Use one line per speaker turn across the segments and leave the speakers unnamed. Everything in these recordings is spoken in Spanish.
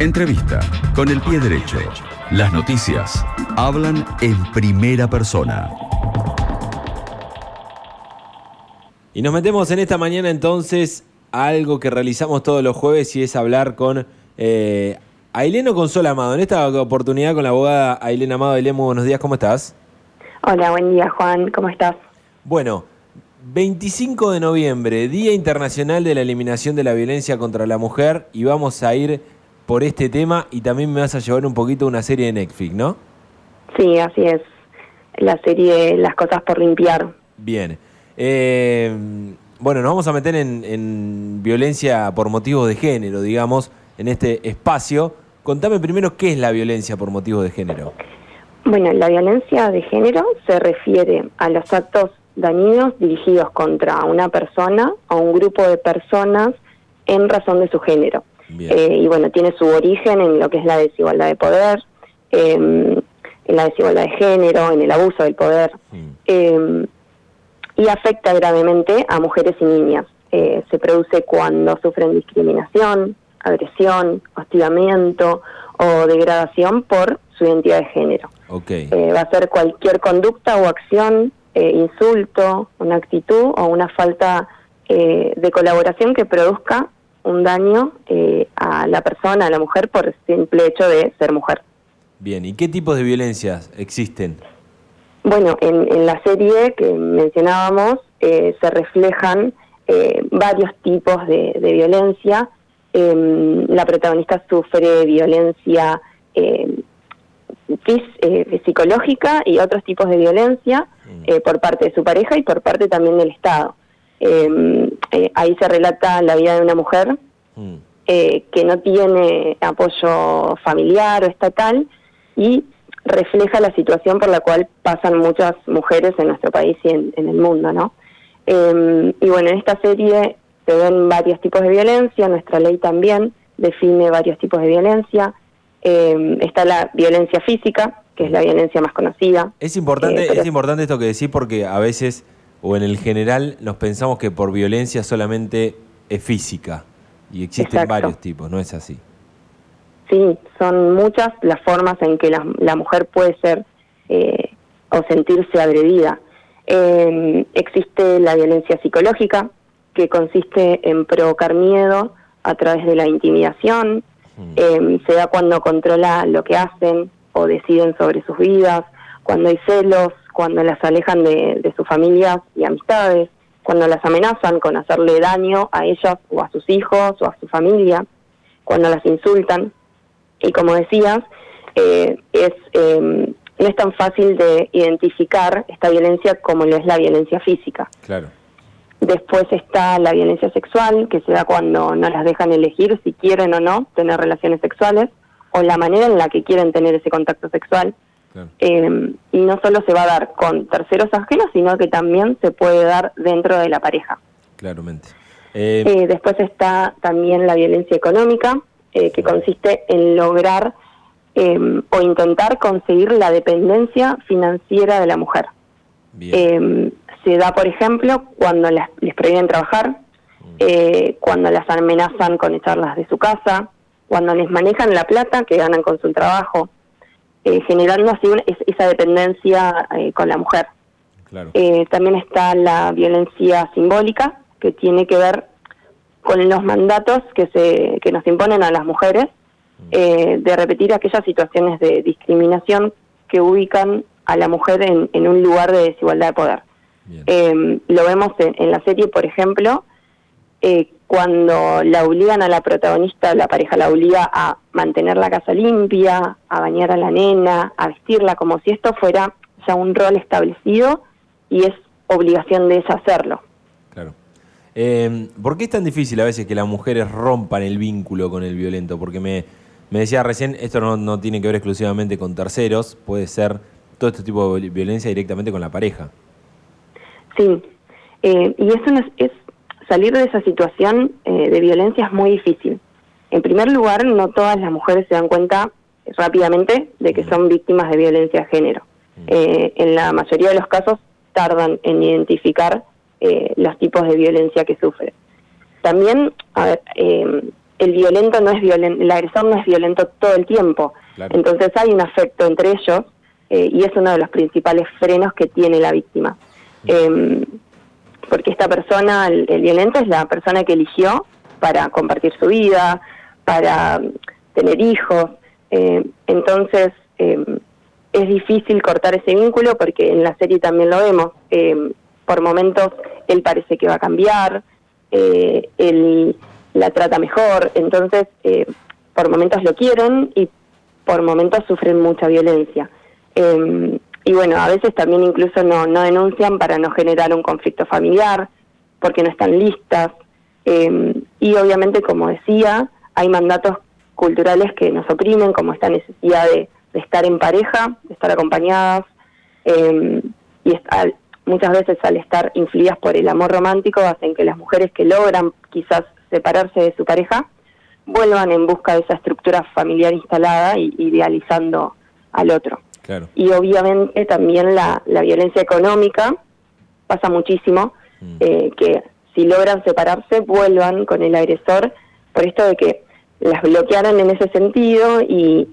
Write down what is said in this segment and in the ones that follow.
Entrevista con el pie derecho. Las noticias hablan en primera persona.
Y nos metemos en esta mañana entonces a algo que realizamos todos los jueves y es hablar con eh, Aileno Consola Amado. En esta oportunidad con la abogada Ailena Amado. Ailén, muy buenos días, ¿cómo estás?
Hola, buen día Juan, ¿cómo estás?
Bueno, 25 de noviembre, Día Internacional de la Eliminación de la Violencia contra la Mujer y vamos a ir por este tema y también me vas a llevar un poquito una serie de Netflix, ¿no?
Sí, así es. La serie Las cosas por limpiar.
Bien. Eh, bueno, nos vamos a meter en, violencia por motivos de género, digamos, en este espacio. Contame primero qué es la violencia por motivos de género.
Bueno, la violencia de género se refiere a los actos dañinos dirigidos contra una persona o un grupo de personas en razón de su género. Eh, y bueno, tiene su origen en lo que es la desigualdad de poder, em, en la desigualdad de género, en el abuso del poder. Mm. Em, y afecta gravemente a mujeres y niñas. Eh, se produce cuando sufren discriminación, agresión, hostigamiento o degradación por su identidad de género. Eh, va a ser cualquier conducta o acción, insulto, una actitud o una falta de colaboración que produzca un daño a la persona, a la mujer, por el simple hecho de ser mujer.
Bien, ¿y qué tipos de violencias existen?
Bueno, en, la serie que mencionábamos eh, se reflejan eh, varios tipos de, violencia. Em, la protagonista sufre violencia em, eh, psicológica y otros tipos de violencia mm. por parte de su pareja y por parte también del Estado. Em, ahí se relata la vida de una mujer mm. que no tiene apoyo familiar o estatal y refleja la situación por la cual pasan muchas mujeres en nuestro país y en, el mundo, ¿no? Em, y bueno, en esta serie se ven varios tipos de violencia, nuestra ley también define varios tipos de violencia. Em, está la violencia física, que es la violencia más conocida.
Es importante, eh, es importante esto que decís porque a veces, o en el general, nos pensamos que por violencia solamente es física y existen varios tipos, no es así.
Sí, son muchas las formas en que la, mujer puede ser eh, o sentirse agredida. Em, existe la violencia psicológica, que consiste en provocar miedo a través de la intimidación, mm. em, se da cuando controla lo que hacen o deciden sobre sus vidas, cuando hay celos, cuando las alejan de, de sus familias y amistades, cuando las amenazan con hacerle daño a ellas o a sus hijos o a su familia, cuando las insultan. Y como decías, eh, es, em, no es tan fácil de identificar esta violencia como lo es la violencia física.
Claro.
Después está la violencia sexual, que se da cuando no las dejan elegir si quieren o no tener relaciones sexuales, o la manera en la que quieren tener ese contacto sexual. Em, y no solo se va a dar con terceros ajenos, sino que también se puede dar dentro de la pareja.
Claramente.
Eh, después está también la violencia económica, eh, que consiste en lograr em, o intentar conseguir la dependencia financiera de la mujer. Em, se da, por ejemplo, cuando les prohíben trabajar, mm. eh, cuando las amenazan con echarlas de su casa, cuando les manejan la plata que ganan con su trabajo, eh, generando así esa dependencia con la mujer. también está la violencia simbólica, que tiene que ver con los mandatos que, se, que nos imponen a las mujeres mm. eh, de repetir aquellas situaciones de discriminación que ubican a la mujer en, un lugar de desigualdad de poder. Em, lo vemos en, la serie, por ejemplo, eh, cuando la obligan a la protagonista, la pareja la obliga a mantener la casa limpia, a bañar a la nena, a vestirla, como si esto fuera ya un rol establecido y es obligación de ella hacerlo.
Eh, ¿Por qué es tan difícil a veces que las mujeres rompan el vínculo con el violento? Porque me, decía recién, esto no, tiene que ver exclusivamente con terceros, puede ser todo este tipo de violencia directamente con la pareja.
Sí, eh, y eso es, salir de esa situación eh, de violencia es muy difícil. En primer lugar, no todas las mujeres se dan cuenta rápidamente de que son víctimas de violencia de género. en la mayoría de los casos tardan en identificar eh, los tipos de violencia que sufren. También, a ver, eh, el violento no es violento, el agresor no es violento todo el tiempo. Entonces hay un afecto entre ellos eh, y es uno de los principales frenos que tiene la víctima. Em, porque esta persona, el, violento es la persona que eligió para compartir su vida, para tener hijos. Eh, entonces em, es difícil cortar ese vínculo porque en la serie también lo vemos. Em, por momentos él parece que va a cambiar, eh, él la trata mejor, entonces eh, por momentos lo quieren y por momentos sufren mucha violencia. Em, y bueno, a veces también incluso no, no denuncian para no generar un conflicto familiar, porque no están listas. Y obviamente, como decía, hay mandatos culturales que nos oprimen, como esta necesidad de, estar en pareja, de estar acompañadas, em, y muchas veces al estar influidas por el amor romántico hacen que las mujeres que logran quizás separarse de su pareja vuelvan en busca de esa estructura familiar instalada y idealizando al otro. Y obviamente también la, violencia económica pasa muchísimo, mm. eh, que si logran separarse vuelvan con el agresor por esto de que las bloquearon en ese sentido y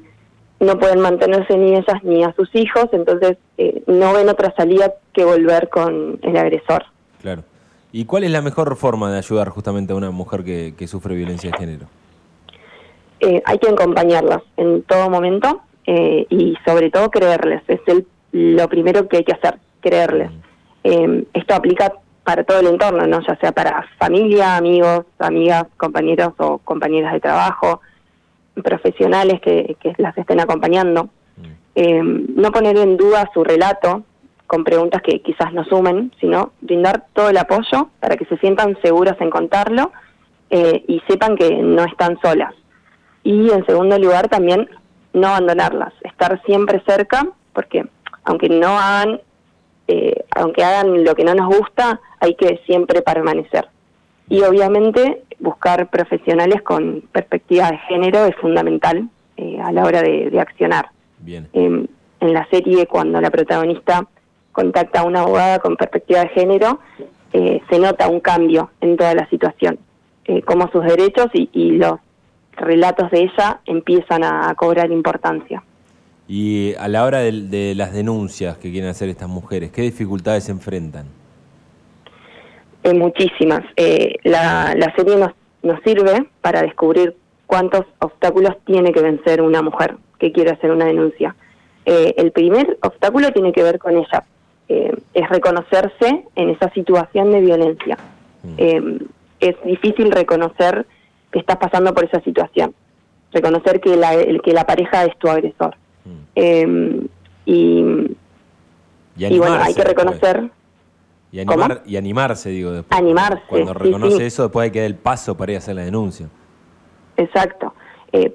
no pueden mantenerse ni ellas ni a sus hijos, entonces eh, no ven otra salida que volver con el agresor.
Claro. ¿Y cuál es la mejor forma de ayudar justamente a una mujer que, que sufre violencia de género?
Eh, hay que acompañarlas en todo momento eh, y sobre todo creerles. Es el, lo primero que hay que hacer, creerles. Eh, esto aplica para todo el entorno, ¿no? ya sea para familia, amigos, amigas, compañeros o compañeras de trabajo, profesionales que, que las estén acompañando. no poner en duda su relato, con preguntas que quizás no sumen, sino brindar todo el apoyo para que se sientan seguras en contarlo eh, y sepan que no están solas. Y en segundo lugar también no abandonarlas, estar siempre cerca, porque aunque no hagan, eh, aunque hagan lo que no nos gusta, hay que siempre permanecer. Y obviamente buscar profesionales con perspectiva de género es fundamental eh, a la hora de, accionar.
Bien.
en la serie, cuando la protagonista contacta a una abogada con perspectiva de género, eh, se nota un cambio en toda la situación, eh, como sus derechos y, los relatos de ella empiezan a, cobrar importancia.
Y a la hora de, las denuncias que quieren hacer estas mujeres, ¿qué dificultades se enfrentan?
Eh, muchísimas. La, la, serie nos, nos sirve para descubrir cuántos obstáculos tiene que vencer una mujer que quiere hacer una denuncia. el primer obstáculo tiene que ver con ella, eh, es reconocerse en esa situación de violencia. Mm. Eh, es difícil reconocer que estás pasando por esa situación, reconocer que la, que la pareja es tu agresor. Mm. Eh, y, bueno, hay que reconocer...
Y, animar, y animarse, digo, después.
Animarse.
Cuando reconoce eso, después hay que dar el paso para ir a hacer la denuncia.
Exacto.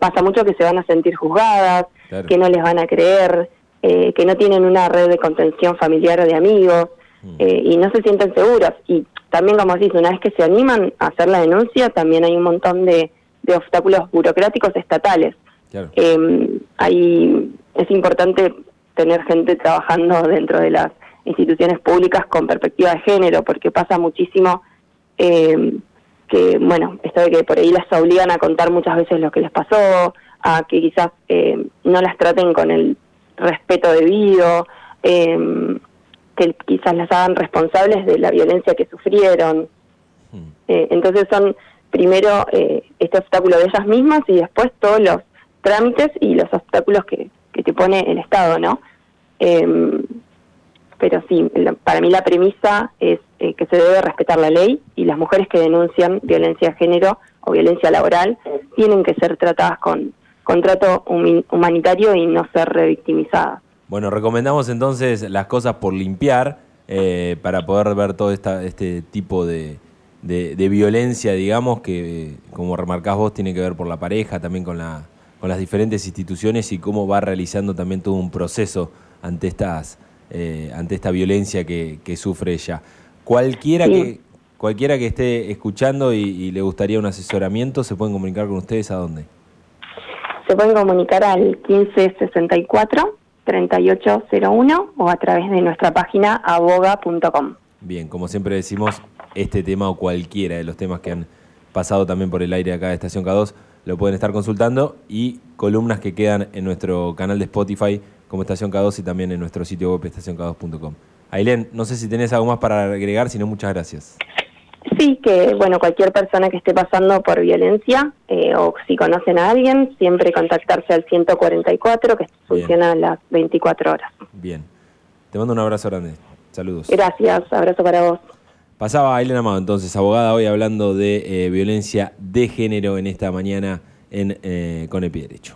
pasa mucho que se van a sentir juzgadas, que no les van a creer, eh, que no tienen una red de contención familiar o de amigos mm. eh, y no se sienten seguras. Y también, como decís, una vez que se animan a hacer la denuncia, también hay un montón de, obstáculos burocráticos estatales. Em, es importante tener gente trabajando dentro de las instituciones públicas con perspectiva de género, porque pasa muchísimo em, que, bueno, esto de que por ahí las obligan a contar muchas veces lo que les pasó, a que quizás em, no las traten con el respeto debido, eh, que quizás las hagan responsables de la violencia que sufrieron. Hmm. Eh, entonces son primero eh, este obstáculo de ellas mismas y después todos los trámites y los obstáculos que, te pone el Estado, ¿no? Em, pero sí, para mí la premisa es eh, que se debe respetar la ley y las mujeres que denuncian violencia de género o violencia laboral tienen que ser tratadas con contrato humanitario y no ser revictimizada.
Bueno, recomendamos entonces las cosas por limpiar eh, para poder ver todo esta, este tipo de, de, violencia, digamos, que como remarcás vos tiene que ver por la pareja, también con, la, con las diferentes instituciones y cómo va realizando también todo un proceso ante estas eh, ante esta violencia que, que sufre ella. Cualquiera que cualquiera que esté escuchando y, y le gustaría un asesoramiento, ¿se pueden comunicar con ustedes a dónde?
se pueden comunicar al 1564 3801 o a través de nuestra página aboga.com.
Bien, como siempre decimos, este tema o cualquiera de los temas que han pasado también por el aire acá de Estación K2, lo pueden estar consultando y columnas que quedan en nuestro canal de Spotify como Estación K2 y también en nuestro sitio web estacionk2.com. Ailén, no sé si tenés algo más para agregar, si no, muchas gracias.
Sí, que bueno, cualquier persona que esté pasando por violencia eh, o si conocen a alguien, siempre contactarse al 144 que funciona a las 24 horas.
Bien. Te mando un abrazo grande. Saludos.
Gracias, abrazo para vos.
Pasaba Elena Amado, entonces, abogada, hoy hablando de eh, violencia de género en esta mañana en, eh, con el pie derecho.